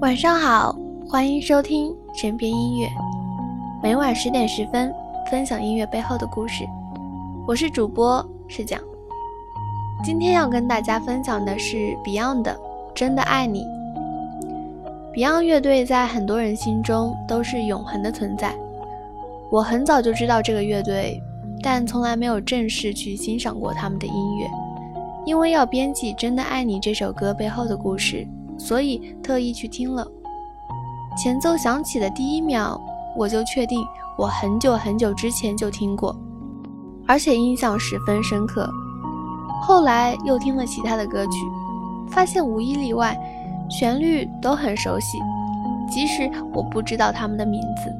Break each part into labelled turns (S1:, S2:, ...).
S1: 晚上好，欢迎收听身边音乐，每晚十点十分分享音乐背后的故事。我是主播施讲，今天要跟大家分享的是 Beyond 的《真的爱你》。Beyond 乐队在很多人心中都是永恒的存在，我很早就知道这个乐队，但从来没有正式去欣赏过他们的音乐，因为要编辑《真的爱你》这首歌背后的故事。所以特意去听了，前奏响起的第一秒，我就确定我很久很久之前就听过，而且印象十分深刻。后来又听了其他的歌曲，发现无一例外，旋律都很熟悉，即使我不知道他们的名字。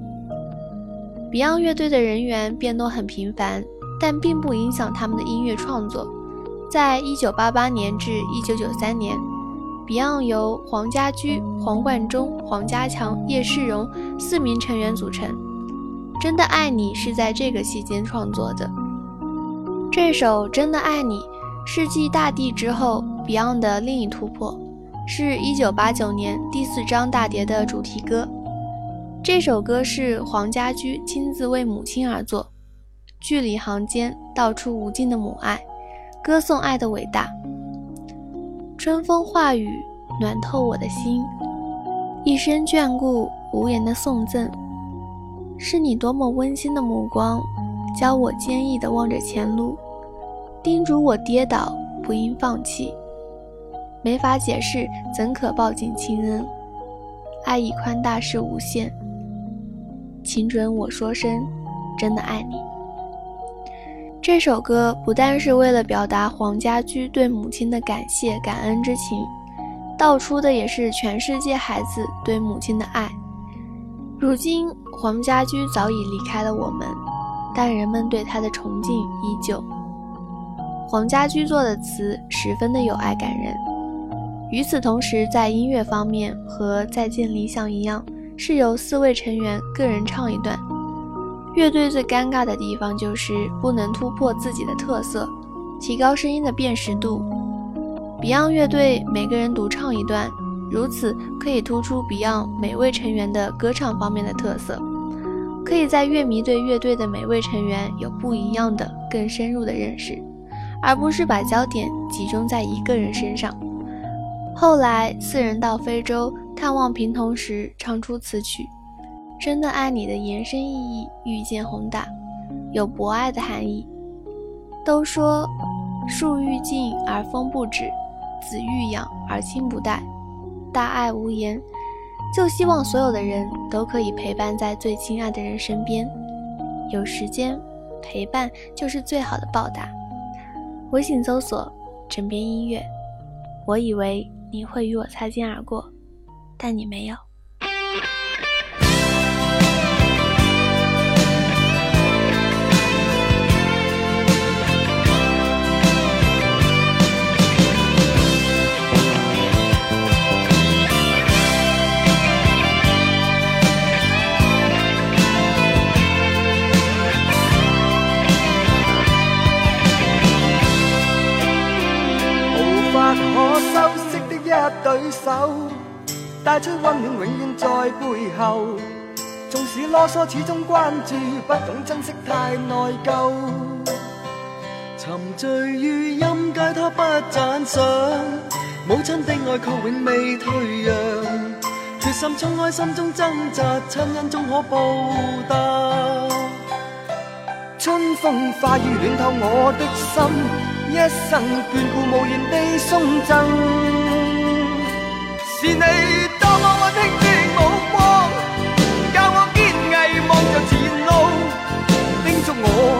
S1: Beyond 乐队的人员变动很频繁，但并不影响他们的音乐创作。在1988年至1993年。Beyond 由黄家驹、黄贯中、黄家强、叶世荣四名成员组成，《真的爱你》是在这个期间创作的。这首《真的爱你》是继《大地》之后 Beyond 的另一突破，是一九八九年第四张大碟的主题歌。这首歌是黄家驹亲自为母亲而作，句里行间道出无尽的母爱，歌颂爱的伟大。春风化雨，暖透我的心。一生眷顾，无言的送赠。是你多么温馨的目光，教我坚毅的望着前路，叮嘱我跌倒不应放弃。没法解释，怎可报尽亲恩？爱意宽大是无限，请准我说声，真的爱你。这首歌不但是为了表达黄家驹对母亲的感谢、感恩之情，道出的也是全世界孩子对母亲的爱。如今黄家驹早已离开了我们，但人们对他的崇敬依旧。黄家驹作的词十分的有爱感人。与此同时，在音乐方面和《再见理想》一样，是由四位成员个人唱一段。乐队最尴尬的地方就是不能突破自己的特色，提高声音的辨识度。Beyond 乐队每个人独唱一段，如此可以突出 Beyond 每位成员的歌唱方面的特色，可以在乐迷对乐队的每位成员有不一样的、更深入的认识，而不是把焦点集中在一个人身上。后来，四人到非洲探望平童时唱出此曲。真的爱你的延伸意义，愈见宏大，有博爱的含义。都说树欲静而风不止，子欲养而亲不待。大爱无言，就希望所有的人都可以陪伴在最亲爱的人身边。有时间陪伴就是最好的报答。微信搜索“枕边音乐”。我以为你会与我擦肩而过，但你没有。
S2: 我收飾的一對手，帶出温暖，永遠在背後。縱使啰嗦，始終關注，不懂珍惜太內疚。沉醉於音階，他不讚賞，母親的愛却永未退讓。決心衝開心中掙扎，親恩终可報答。春風化雨暖透我的心。一生眷顾，无言地送赠。是你多么温馨的目光，教我坚毅望着前路，叮嘱我。